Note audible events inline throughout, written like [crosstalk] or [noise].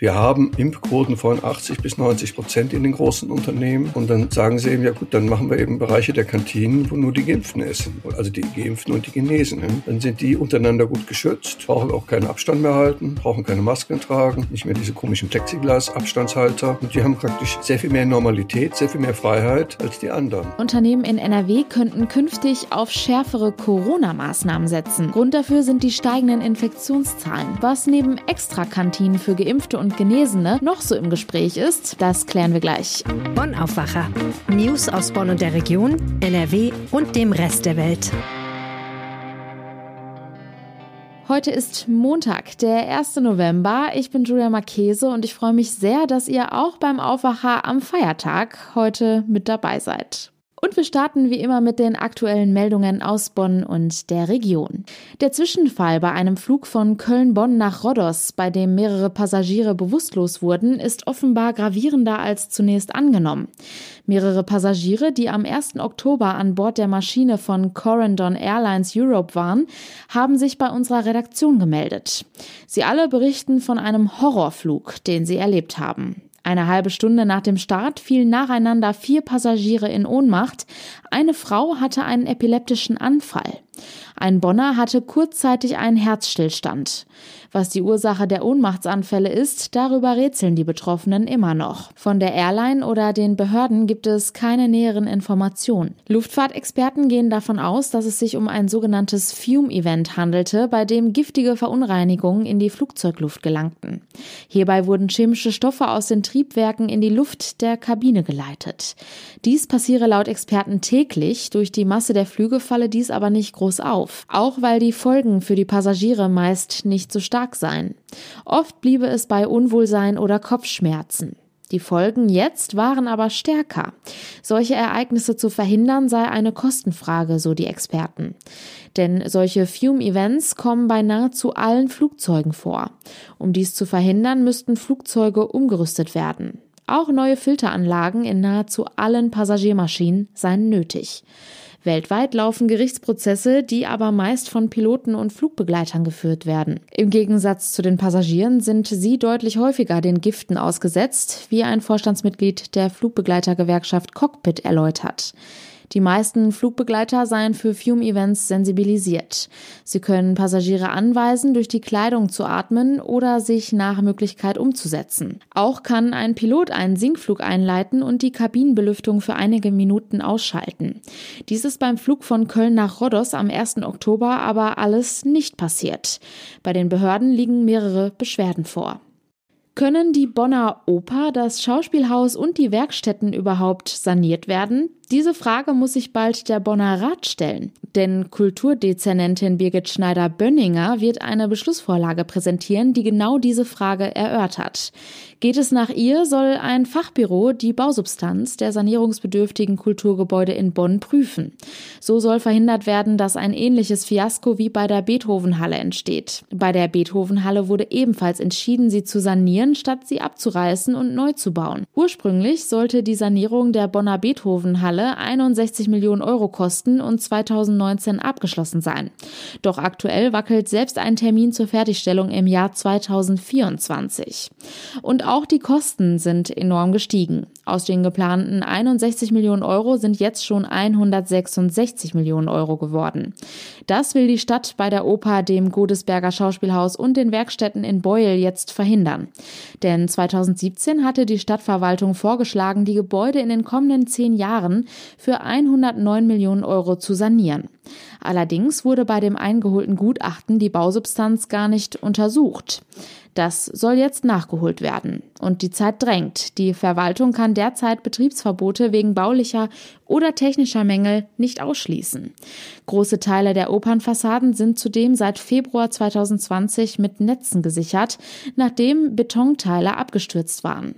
Wir haben Impfquoten von 80 bis 90 Prozent in den großen Unternehmen. Und dann sagen sie eben, ja gut, dann machen wir eben Bereiche der Kantinen, wo nur die Geimpften essen. Also die Geimpften und die Genesenen. Dann sind die untereinander gut geschützt, brauchen auch keinen Abstand mehr halten, brauchen keine Masken tragen, nicht mehr diese komischen Plexiglas-Abstandshalter. Und die haben praktisch sehr viel mehr Normalität, sehr viel mehr Freiheit als die anderen. Unternehmen in NRW könnten künftig auf schärfere Corona-Maßnahmen setzen. Grund dafür sind die steigenden Infektionszahlen. Was neben Extrakantinen für Geimpfte und und Genesene noch so im Gespräch ist, das klären wir gleich. Bonn Aufwacher. News aus Bonn und der Region, NRW und dem Rest der Welt. Heute ist Montag, der 1. November. Ich bin Julia Marchese und ich freue mich sehr, dass ihr auch beim Aufwacher am Feiertag heute mit dabei seid. Und wir starten wie immer mit den aktuellen Meldungen aus Bonn und der Region. Der Zwischenfall bei einem Flug von Köln-Bonn nach Rhodos, bei dem mehrere Passagiere bewusstlos wurden, ist offenbar gravierender als zunächst angenommen. Mehrere Passagiere, die am 1. Oktober an Bord der Maschine von Corendon Airlines Europe waren, haben sich bei unserer Redaktion gemeldet. Sie alle berichten von einem Horrorflug, den sie erlebt haben. Eine halbe Stunde nach dem Start fielen nacheinander vier Passagiere in Ohnmacht. Eine Frau hatte einen epileptischen Anfall. Ein Bonner hatte kurzzeitig einen Herzstillstand. Was die Ursache der Ohnmachtsanfälle ist, darüber rätseln die Betroffenen immer noch. Von der Airline oder den Behörden gibt es keine näheren Informationen. Luftfahrtexperten gehen davon aus, dass es sich um ein sogenanntes Fume-Event handelte, bei dem giftige Verunreinigungen in die Flugzeugluft gelangten. Hierbei wurden chemische Stoffe aus den Triebwerken in die Luft der Kabine geleitet. Dies passiere laut Experten täglich, durch die Masse der Flüge falle dies aber nicht groß auf, auch weil die Folgen für die Passagiere meist nicht so stark stark sein. Oft bliebe es bei Unwohlsein oder Kopfschmerzen. Die Folgen jetzt waren aber stärker. Solche Ereignisse zu verhindern sei eine Kostenfrage, so die Experten. Denn solche Fume-Events kommen bei nahezu allen Flugzeugen vor. Um dies zu verhindern, müssten Flugzeuge umgerüstet werden. Auch neue Filteranlagen in nahezu allen Passagiermaschinen seien nötig. Weltweit laufen Gerichtsprozesse, die aber meist von Piloten und Flugbegleitern geführt werden. Im Gegensatz zu den Passagieren sind sie deutlich häufiger den Giften ausgesetzt, wie ein Vorstandsmitglied der Flugbegleitergewerkschaft Cockpit erläutert. Die meisten Flugbegleiter seien für Fume-Events sensibilisiert. Sie können Passagiere anweisen, durch die Kleidung zu atmen oder sich nach Möglichkeit umzusetzen. Auch kann ein Pilot einen Sinkflug einleiten und die Kabinenbelüftung für einige Minuten ausschalten. Dies ist beim Flug von Köln nach Rhodos am 1. Oktober aber alles nicht passiert. Bei den Behörden liegen mehrere Beschwerden vor. Können die Bonner Oper, das Schauspielhaus und die Werkstätten überhaupt saniert werden? Diese Frage muss sich bald der Bonner Rat stellen, denn Kulturdezernentin Birgit Schneider-Bönninger wird eine Beschlussvorlage präsentieren, die genau diese Frage erörtert. Geht es nach ihr, soll ein Fachbüro die Bausubstanz der sanierungsbedürftigen Kulturgebäude in Bonn prüfen. So soll verhindert werden, dass ein ähnliches Fiasko wie bei der Beethovenhalle entsteht. Bei der Beethovenhalle wurde ebenfalls entschieden, sie zu sanieren, statt sie abzureißen und neu zu bauen. Ursprünglich sollte die Sanierung der Bonner Beethovenhalle Halle 61 Millionen Euro kosten und 2019 abgeschlossen sein. Doch aktuell wackelt selbst ein Termin zur Fertigstellung im Jahr 2024. Und auch die Kosten sind enorm gestiegen. Aus den geplanten 61 Millionen Euro sind jetzt schon 166 Millionen Euro geworden. Das will die Stadt bei der Oper, dem Godesberger Schauspielhaus und den Werkstätten in Beuel jetzt verhindern. Denn 2017 hatte die Stadtverwaltung vorgeschlagen, die Gebäude in den kommenden zehn Jahren für 109 Millionen Euro zu sanieren. Allerdings wurde bei dem eingeholten Gutachten die Bausubstanz gar nicht untersucht. Das soll jetzt nachgeholt werden. Und die Zeit drängt. Die Verwaltung kann derzeit Betriebsverbote wegen baulicher oder technischer Mängel nicht ausschließen. Große Teile der Opernfassaden sind zudem seit Februar 2020 mit Netzen gesichert, nachdem Betonteile abgestürzt waren.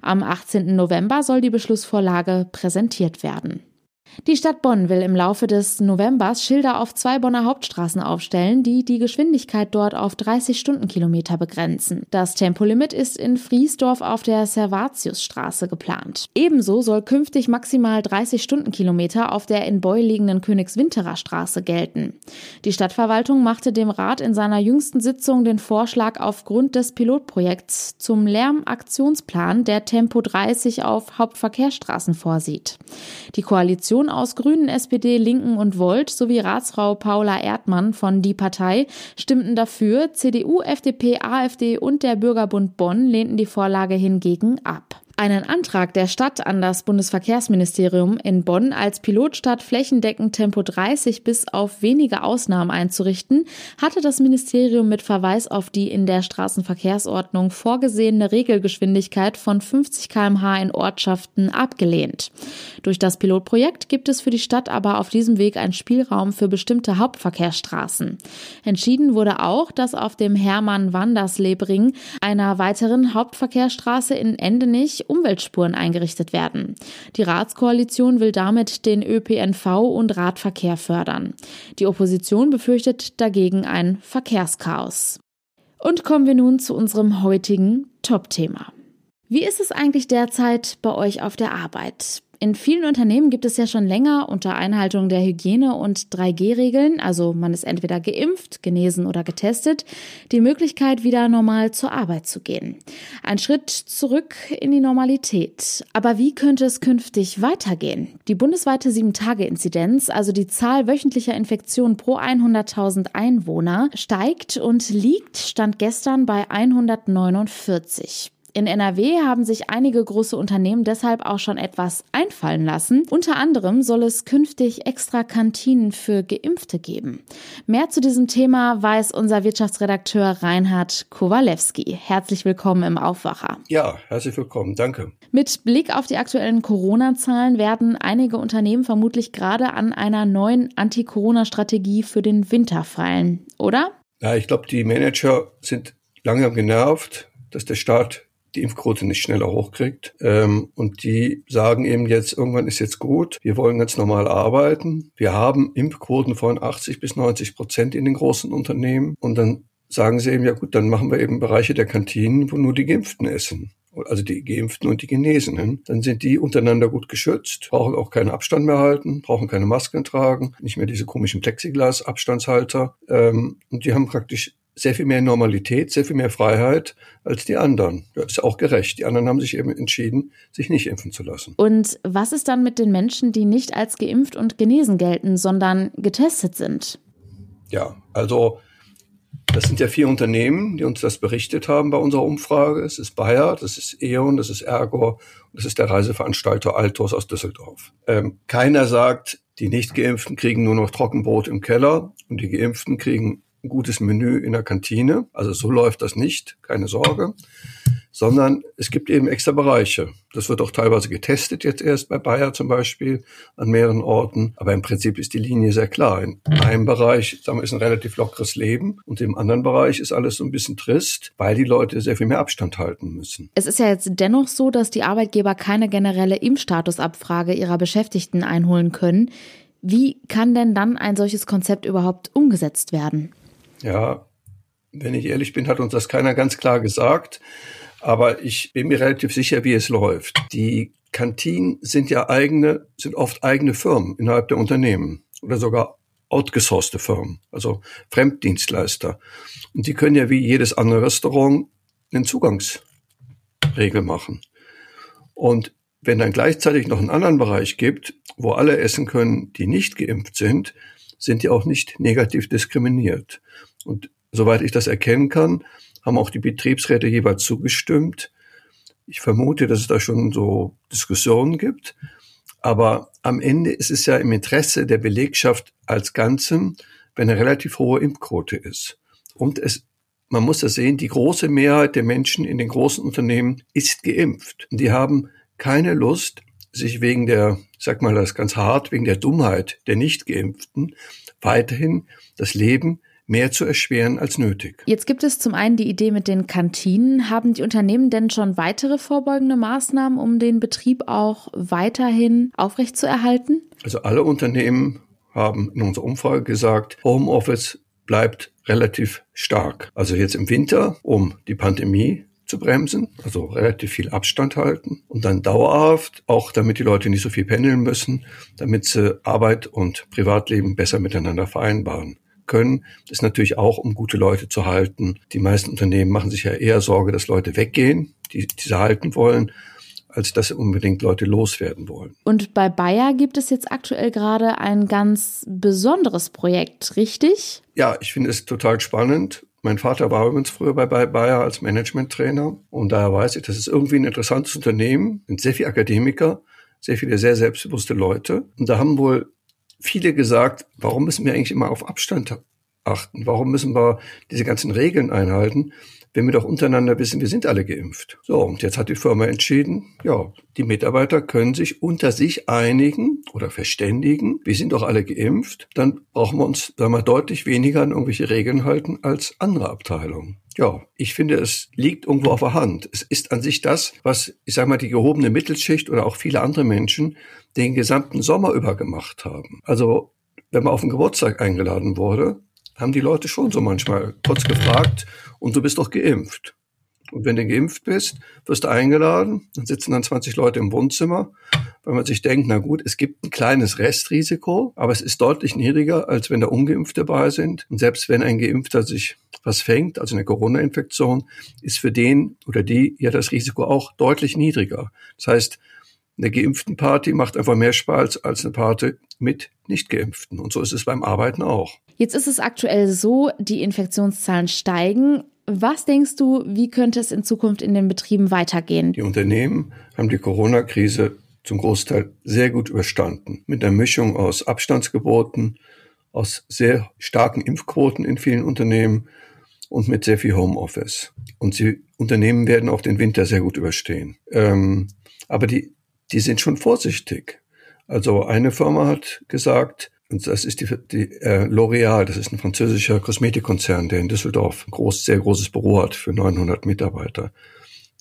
Am 18. November soll die Beschlussvorlage präsentiert werden. Die Stadt Bonn will im Laufe des Novembers Schilder auf zwei Bonner Hauptstraßen aufstellen, die die Geschwindigkeit dort auf 30 Stundenkilometer begrenzen. Das Tempolimit ist in Friesdorf auf der Servatiusstraße geplant. Ebenso soll künftig maximal 30 Stundenkilometer auf der in Beul liegenden Königswinterer Straße gelten. Die Stadtverwaltung machte dem Rat in seiner jüngsten Sitzung den Vorschlag aufgrund des Pilotprojekts zum Lärmaktionsplan, der Tempo 30 auf Hauptverkehrsstraßen vorsieht. Die Koalition Koalition aus Grünen, SPD, Linken und Volt sowie Ratsfrau Paula Erdmann von Die Partei stimmten dafür. CDU, FDP, AfD und der Bürgerbund Bonn lehnten die Vorlage hingegen ab. Einen Antrag der Stadt an das Bundesverkehrsministerium in Bonn als Pilotstadt flächendeckend Tempo 30 bis auf wenige Ausnahmen einzurichten, hatte das Ministerium mit Verweis auf die in der Straßenverkehrsordnung vorgesehene Regelgeschwindigkeit von 50 kmh in Ortschaften abgelehnt. Durch das Pilotprojekt gibt es für die Stadt aber auf diesem Weg einen Spielraum für bestimmte Hauptverkehrsstraßen. Entschieden wurde auch, dass auf dem Hermann-Wanders-Lebring einer weiteren Hauptverkehrsstraße in Endenich Umweltspuren eingerichtet werden. Die Ratskoalition will damit den ÖPNV und Radverkehr fördern. Die Opposition befürchtet dagegen ein Verkehrschaos. Und kommen wir nun zu unserem heutigen Top-Thema. Wie ist es eigentlich derzeit bei euch auf der Arbeit? In vielen Unternehmen gibt es ja schon länger unter Einhaltung der Hygiene- und 3G-Regeln, also man ist entweder geimpft, genesen oder getestet, die Möglichkeit, wieder normal zur Arbeit zu gehen. Ein Schritt zurück in die Normalität. Aber wie könnte es künftig weitergehen? Die bundesweite 7-Tage-Inzidenz, also die Zahl wöchentlicher Infektionen pro 100.000 Einwohner, steigt und liegt, stand gestern bei 149. In NRW haben sich einige große Unternehmen deshalb auch schon etwas einfallen lassen. Unter anderem soll es künftig extra Kantinen für Geimpfte geben. Mehr zu diesem Thema weiß unser Wirtschaftsredakteur Reinhard Kowalewski. Herzlich willkommen im Aufwacher. Ja, herzlich willkommen. Danke. Mit Blick auf die aktuellen Corona-Zahlen werden einige Unternehmen vermutlich gerade an einer neuen Anti-Corona-Strategie für den Winter feilen, oder? Ja, ich glaube, die Manager sind langsam genervt, dass der Staat die Impfquote nicht schneller hochkriegt. Ähm, und die sagen eben jetzt, irgendwann ist jetzt gut, wir wollen ganz normal arbeiten. Wir haben Impfquoten von 80 bis 90 Prozent in den großen Unternehmen. Und dann sagen sie eben, ja gut, dann machen wir eben Bereiche der Kantinen, wo nur die Geimpften essen. Also die Geimpften und die Genesenen. Dann sind die untereinander gut geschützt, brauchen auch keinen Abstand mehr halten, brauchen keine Masken tragen, nicht mehr diese komischen Plexiglas-Abstandshalter. Ähm, und die haben praktisch sehr viel mehr Normalität, sehr viel mehr Freiheit als die anderen. Das ist auch gerecht. Die anderen haben sich eben entschieden, sich nicht impfen zu lassen. Und was ist dann mit den Menschen, die nicht als geimpft und genesen gelten, sondern getestet sind? Ja, also das sind ja vier Unternehmen, die uns das berichtet haben bei unserer Umfrage. Es ist Bayer, das ist E.ON, das ist Ergo und das ist der Reiseveranstalter Altos aus Düsseldorf. Ähm, keiner sagt, die Nicht-Geimpften kriegen nur noch Trockenbrot im Keller und die Geimpften kriegen ein gutes Menü in der Kantine. Also so läuft das nicht, keine Sorge. Sondern es gibt eben extra Bereiche. Das wird auch teilweise getestet jetzt erst bei Bayer zum Beispiel an mehreren Orten. Aber im Prinzip ist die Linie sehr klar. In einem Bereich sagen wir, ist ein relativ lockeres Leben und im anderen Bereich ist alles so ein bisschen trist, weil die Leute sehr viel mehr Abstand halten müssen. Es ist ja jetzt dennoch so, dass die Arbeitgeber keine generelle Impfstatusabfrage ihrer Beschäftigten einholen können. Wie kann denn dann ein solches Konzept überhaupt umgesetzt werden? Ja, wenn ich ehrlich bin, hat uns das keiner ganz klar gesagt. Aber ich bin mir relativ sicher, wie es läuft. Die Kantinen sind ja eigene, sind oft eigene Firmen innerhalb der Unternehmen oder sogar outgesourcete Firmen, also Fremddienstleister. Und die können ja wie jedes andere Restaurant einen Zugangsregel machen. Und wenn dann gleichzeitig noch einen anderen Bereich gibt, wo alle essen können, die nicht geimpft sind, sind die auch nicht negativ diskriminiert. Und soweit ich das erkennen kann, haben auch die Betriebsräte jeweils zugestimmt. Ich vermute, dass es da schon so Diskussionen gibt. Aber am Ende ist es ja im Interesse der Belegschaft als Ganzem, wenn eine relativ hohe Impfquote ist. Und es man muss das sehen, die große Mehrheit der Menschen in den großen Unternehmen ist geimpft. Die haben keine Lust, sich wegen der, sag mal das ganz hart, wegen der Dummheit der Nicht-Geimpften weiterhin das Leben mehr zu erschweren als nötig. Jetzt gibt es zum einen die Idee mit den Kantinen. Haben die Unternehmen denn schon weitere vorbeugende Maßnahmen, um den Betrieb auch weiterhin aufrechtzuerhalten? Also alle Unternehmen haben in unserer Umfrage gesagt, Homeoffice bleibt relativ stark. Also jetzt im Winter, um die Pandemie zu bremsen, also relativ viel Abstand halten und dann dauerhaft, auch damit die Leute nicht so viel pendeln müssen, damit sie Arbeit und Privatleben besser miteinander vereinbaren können, ist natürlich auch, um gute Leute zu halten. Die meisten Unternehmen machen sich ja eher Sorge, dass Leute weggehen, die, die sie halten wollen, als dass sie unbedingt Leute loswerden wollen. Und bei Bayer gibt es jetzt aktuell gerade ein ganz besonderes Projekt, richtig? Ja, ich finde es total spannend. Mein Vater war übrigens früher bei Bayer als Managementtrainer und daher weiß ich, das ist irgendwie ein interessantes Unternehmen, sind sehr viele Akademiker, sehr viele sehr selbstbewusste Leute. Und da haben wohl viele gesagt, warum müssen wir eigentlich immer auf Abstand achten? Warum müssen wir diese ganzen Regeln einhalten, wenn wir doch untereinander wissen, wir sind alle geimpft? So, und jetzt hat die Firma entschieden, ja, die Mitarbeiter können sich unter sich einigen oder verständigen, wir sind doch alle geimpft, dann brauchen wir uns, sagen wir, deutlich weniger an irgendwelche Regeln halten als andere Abteilungen. Ja, ich finde, es liegt irgendwo auf der Hand. Es ist an sich das, was, ich sage mal, die gehobene Mittelschicht oder auch viele andere Menschen den gesamten Sommer über gemacht haben. Also, wenn man auf den Geburtstag eingeladen wurde, haben die Leute schon so manchmal kurz gefragt, und du bist doch geimpft. Und wenn du geimpft bist, wirst du eingeladen, dann sitzen dann 20 Leute im Wohnzimmer, weil man sich denkt, na gut, es gibt ein kleines Restrisiko, aber es ist deutlich niedriger, als wenn da Ungeimpfte dabei sind. Und selbst wenn ein Geimpfter sich was fängt, also eine Corona-Infektion, ist für den oder die ja das Risiko auch deutlich niedriger. Das heißt, eine geimpften Party macht einfach mehr Spaß als eine Party mit nicht geimpften. Und so ist es beim Arbeiten auch. Jetzt ist es aktuell so, die Infektionszahlen steigen. Was denkst du, wie könnte es in Zukunft in den Betrieben weitergehen? Die Unternehmen haben die Corona-Krise zum Großteil sehr gut überstanden. Mit einer Mischung aus Abstandsgeboten, aus sehr starken Impfquoten in vielen Unternehmen und mit sehr viel Homeoffice. Und die Unternehmen werden auch den Winter sehr gut überstehen. Ähm, aber die die sind schon vorsichtig. Also eine Firma hat gesagt, und das ist die, die äh, L'Oréal, das ist ein französischer Kosmetikkonzern, der in Düsseldorf ein groß, sehr großes Büro hat für 900 Mitarbeiter.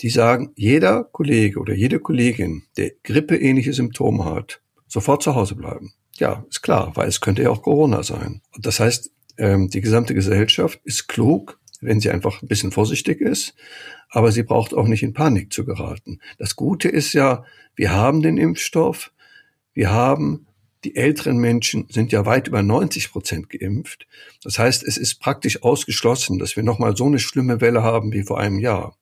Die sagen, jeder Kollege oder jede Kollegin, der grippeähnliche Symptome hat, sofort zu Hause bleiben. Ja, ist klar, weil es könnte ja auch Corona sein. Und das heißt, ähm, die gesamte Gesellschaft ist klug, wenn sie einfach ein bisschen vorsichtig ist, aber sie braucht auch nicht in Panik zu geraten. Das Gute ist ja, wir haben den Impfstoff, wir haben die älteren Menschen sind ja weit über 90 Prozent geimpft. Das heißt, es ist praktisch ausgeschlossen, dass wir nochmal so eine schlimme Welle haben wie vor einem Jahr.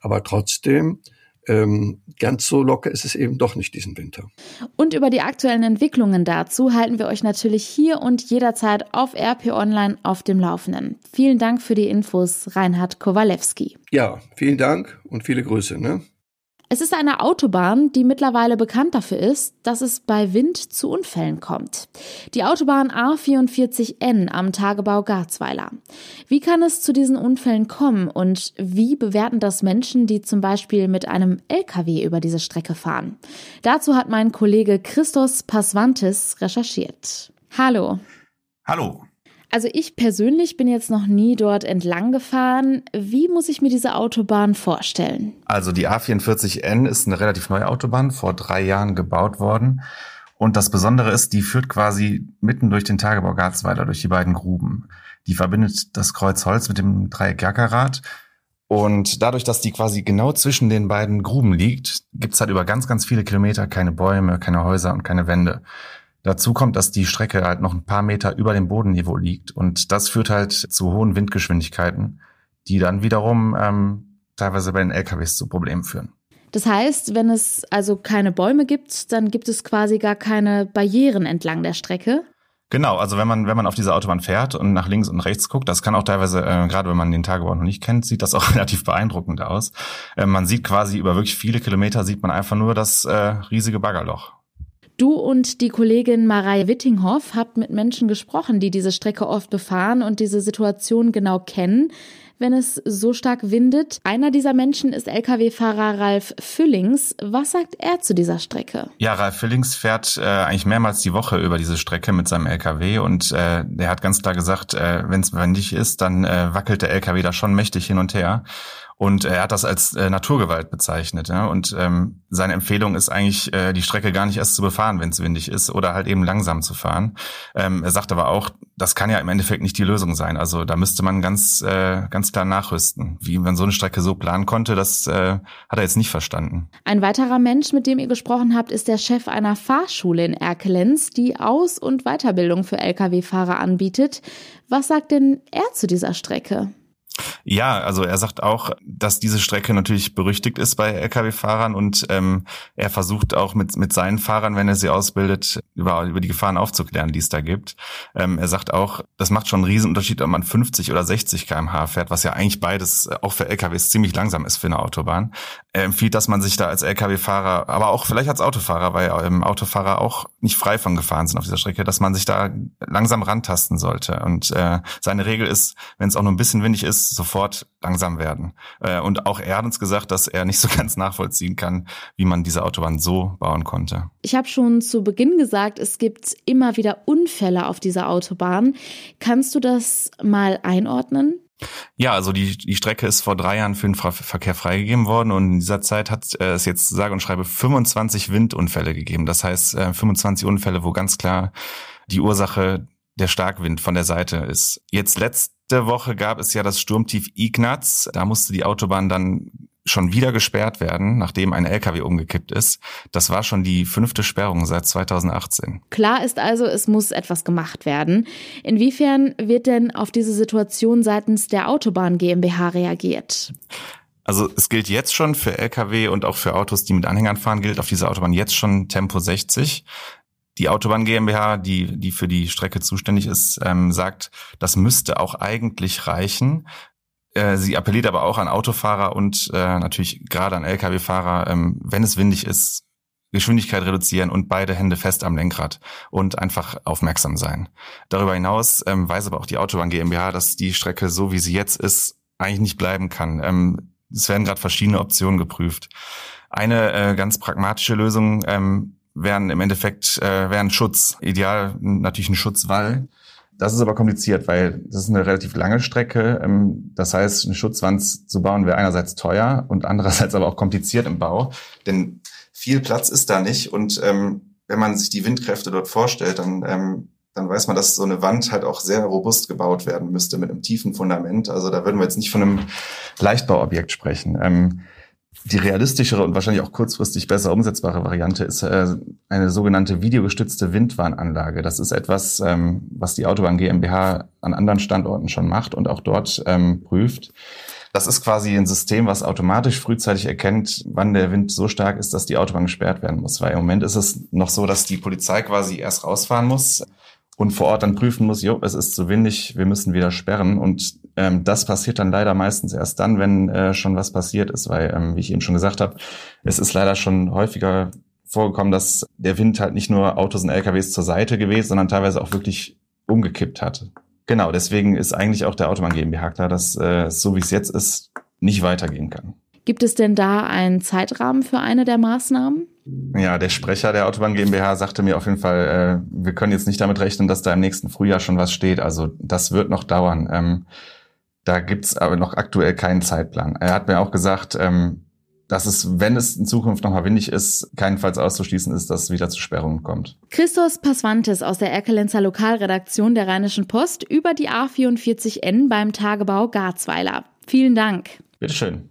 Aber trotzdem ähm, ganz so locker ist es eben doch nicht diesen Winter. Und über die aktuellen Entwicklungen dazu halten wir euch natürlich hier und jederzeit auf RP Online auf dem Laufenden. Vielen Dank für die Infos, Reinhard Kowalewski. Ja, vielen Dank und viele Grüße. Ne? Es ist eine Autobahn, die mittlerweile bekannt dafür ist, dass es bei Wind zu Unfällen kommt. Die Autobahn A44N am Tagebau Garzweiler. Wie kann es zu diesen Unfällen kommen und wie bewerten das Menschen, die zum Beispiel mit einem LKW über diese Strecke fahren? Dazu hat mein Kollege Christos Pasvantis recherchiert. Hallo. Hallo. Also ich persönlich bin jetzt noch nie dort entlang gefahren. Wie muss ich mir diese Autobahn vorstellen? Also die A44N ist eine relativ neue Autobahn, vor drei Jahren gebaut worden. Und das Besondere ist, die führt quasi mitten durch den Tagebau Garzweiler, durch die beiden Gruben. Die verbindet das Kreuz Holz mit dem Dreieck Jackerat. Und dadurch, dass die quasi genau zwischen den beiden Gruben liegt, gibt's halt über ganz, ganz viele Kilometer keine Bäume, keine Häuser und keine Wände. Dazu kommt, dass die Strecke halt noch ein paar Meter über dem Bodenniveau liegt und das führt halt zu hohen Windgeschwindigkeiten, die dann wiederum ähm, teilweise bei den LKWs zu Problemen führen. Das heißt, wenn es also keine Bäume gibt, dann gibt es quasi gar keine Barrieren entlang der Strecke. Genau, also wenn man wenn man auf dieser Autobahn fährt und nach links und rechts guckt, das kann auch teilweise äh, gerade wenn man den Tagebau noch nicht kennt, sieht das auch [laughs] relativ beeindruckend aus. Äh, man sieht quasi über wirklich viele Kilometer sieht man einfach nur das äh, riesige Baggerloch. Du und die Kollegin Marei Wittinghoff habt mit Menschen gesprochen, die diese Strecke oft befahren und diese Situation genau kennen. wenn es so stark windet. Einer dieser Menschen ist Lkw-Fahrer Ralf Füllings. Was sagt er zu dieser Strecke? Ja, Ralf Füllings fährt äh, eigentlich mehrmals die Woche über diese Strecke mit seinem Lkw und äh, der hat ganz klar gesagt, äh, wenn es windig ist, dann äh, wackelt der Lkw da schon mächtig hin und her. Und er hat das als äh, Naturgewalt bezeichnet. Ja? Und ähm, seine Empfehlung ist eigentlich, äh, die Strecke gar nicht erst zu befahren, wenn es windig ist, oder halt eben langsam zu fahren. Ähm, er sagt aber auch, das kann ja im Endeffekt nicht die Lösung sein. Also da müsste man ganz, äh, ganz klar nachrüsten. Wie man so eine Strecke so planen konnte, das äh, hat er jetzt nicht verstanden. Ein weiterer Mensch, mit dem ihr gesprochen habt, ist der Chef einer Fahrschule in Erkelenz, die Aus- und Weiterbildung für Lkw-Fahrer anbietet. Was sagt denn er zu dieser Strecke? Ja, also er sagt auch, dass diese Strecke natürlich berüchtigt ist bei Lkw-Fahrern und ähm, er versucht auch mit, mit seinen Fahrern, wenn er sie ausbildet, über, über die Gefahren aufzuklären, die es da gibt. Ähm, er sagt auch, das macht schon einen Riesenunterschied, ob man 50 oder 60 kmh fährt, was ja eigentlich beides auch für Lkws ziemlich langsam ist für eine Autobahn. Er empfiehlt, dass man sich da als Lkw-Fahrer, aber auch vielleicht als Autofahrer, weil ähm, Autofahrer auch nicht frei von Gefahren sind auf dieser Strecke, dass man sich da langsam rantasten sollte. Und äh, seine Regel ist, wenn es auch nur ein bisschen windig ist, sofort langsam werden. Äh, und auch er hat uns gesagt, dass er nicht so [laughs] ganz nachvollziehen kann, wie man diese Autobahn so bauen konnte. Ich habe schon zu Beginn gesagt, es gibt immer wieder Unfälle auf dieser Autobahn. Kannst du das mal einordnen? Ja, also die, die Strecke ist vor drei Jahren für den Verkehr freigegeben worden und in dieser Zeit hat äh, es jetzt sage und schreibe 25 Windunfälle gegeben. Das heißt äh, 25 Unfälle, wo ganz klar die Ursache der Starkwind von der Seite ist. Jetzt letzte Woche gab es ja das Sturmtief Ignaz. Da musste die Autobahn dann schon wieder gesperrt werden, nachdem ein LKW umgekippt ist. Das war schon die fünfte Sperrung seit 2018. Klar ist also, es muss etwas gemacht werden. Inwiefern wird denn auf diese Situation seitens der Autobahn GmbH reagiert? Also es gilt jetzt schon für Lkw und auch für Autos, die mit Anhängern fahren, gilt auf dieser Autobahn jetzt schon Tempo 60. Die Autobahn GmbH, die, die für die Strecke zuständig ist, ähm, sagt, das müsste auch eigentlich reichen. Äh, sie appelliert aber auch an Autofahrer und äh, natürlich gerade an Lkw-Fahrer, ähm, wenn es windig ist, Geschwindigkeit reduzieren und beide Hände fest am Lenkrad und einfach aufmerksam sein. Darüber hinaus ähm, weiß aber auch die Autobahn GmbH, dass die Strecke so wie sie jetzt ist eigentlich nicht bleiben kann. Ähm, es werden gerade verschiedene Optionen geprüft. Eine äh, ganz pragmatische Lösung ähm, wären im Endeffekt äh, wären Schutz. Ideal natürlich ein Schutzwall. Das ist aber kompliziert, weil das ist eine relativ lange Strecke. Ähm, das heißt, eine Schutzwand zu bauen wäre einerseits teuer und andererseits aber auch kompliziert im Bau, denn viel Platz ist da nicht. Und ähm, wenn man sich die Windkräfte dort vorstellt, dann ähm, dann weiß man, dass so eine Wand halt auch sehr robust gebaut werden müsste mit einem tiefen Fundament. Also da würden wir jetzt nicht von einem Leichtbauobjekt sprechen. Ähm, die realistischere und wahrscheinlich auch kurzfristig besser umsetzbare Variante ist äh, eine sogenannte videogestützte Windwarnanlage. Das ist etwas, ähm, was die Autobahn GmbH an anderen Standorten schon macht und auch dort ähm, prüft. Das ist quasi ein System, was automatisch frühzeitig erkennt, wann der Wind so stark ist, dass die Autobahn gesperrt werden muss. Weil im Moment ist es noch so, dass die Polizei quasi erst rausfahren muss und vor Ort dann prüfen muss, jo, es ist zu windig, wir müssen wieder sperren. Und ähm, das passiert dann leider meistens erst dann, wenn äh, schon was passiert ist, weil, ähm, wie ich eben schon gesagt habe, es ist leider schon häufiger vorgekommen, dass der Wind halt nicht nur Autos und LKWs zur Seite gewesen, sondern teilweise auch wirklich umgekippt hat. Genau, deswegen ist eigentlich auch der Autobahn GmbH klar, dass äh, so wie es jetzt ist, nicht weitergehen kann. Gibt es denn da einen Zeitrahmen für eine der Maßnahmen? Ja, der Sprecher der Autobahn GmbH sagte mir auf jeden Fall, äh, wir können jetzt nicht damit rechnen, dass da im nächsten Frühjahr schon was steht. Also das wird noch dauern. Ähm, da gibt's aber noch aktuell keinen Zeitplan. Er hat mir auch gesagt, ähm, dass es, wenn es in Zukunft nochmal windig ist, keinenfalls auszuschließen ist, dass es wieder zu Sperrungen kommt. Christos Passwantes aus der Erkelenzer Lokalredaktion der Rheinischen Post über die A44N beim Tagebau Garzweiler. Vielen Dank. Bitteschön.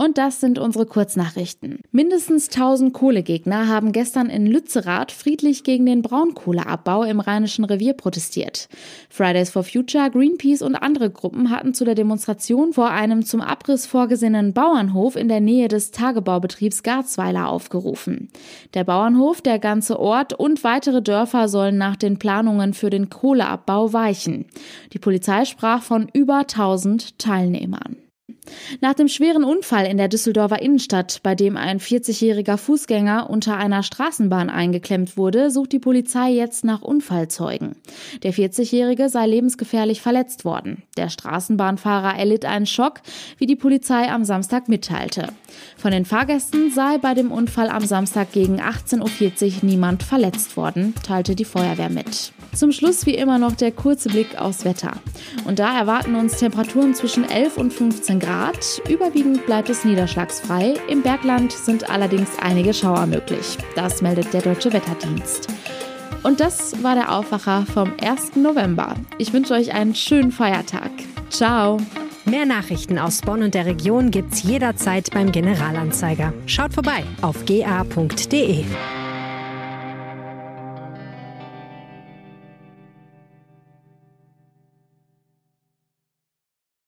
Und das sind unsere Kurznachrichten. Mindestens 1000 Kohlegegner haben gestern in Lützerath friedlich gegen den Braunkohleabbau im Rheinischen Revier protestiert. Fridays for Future, Greenpeace und andere Gruppen hatten zu der Demonstration vor einem zum Abriss vorgesehenen Bauernhof in der Nähe des Tagebaubetriebs Garzweiler aufgerufen. Der Bauernhof, der ganze Ort und weitere Dörfer sollen nach den Planungen für den Kohleabbau weichen. Die Polizei sprach von über 1000 Teilnehmern. Nach dem schweren Unfall in der Düsseldorfer Innenstadt, bei dem ein 40-jähriger Fußgänger unter einer Straßenbahn eingeklemmt wurde, sucht die Polizei jetzt nach Unfallzeugen. Der 40-jährige sei lebensgefährlich verletzt worden. Der Straßenbahnfahrer erlitt einen Schock, wie die Polizei am Samstag mitteilte. Von den Fahrgästen sei bei dem Unfall am Samstag gegen 18.40 Uhr niemand verletzt worden, teilte die Feuerwehr mit. Zum Schluss wie immer noch der kurze Blick aufs Wetter. Und da erwarten uns Temperaturen zwischen 11 und 15 Grad. Überwiegend bleibt es niederschlagsfrei. Im Bergland sind allerdings einige Schauer möglich. Das meldet der Deutsche Wetterdienst. Und das war der Aufwacher vom 1. November. Ich wünsche euch einen schönen Feiertag. Ciao. Mehr Nachrichten aus Bonn und der Region gibt's jederzeit beim Generalanzeiger. Schaut vorbei auf ga.de.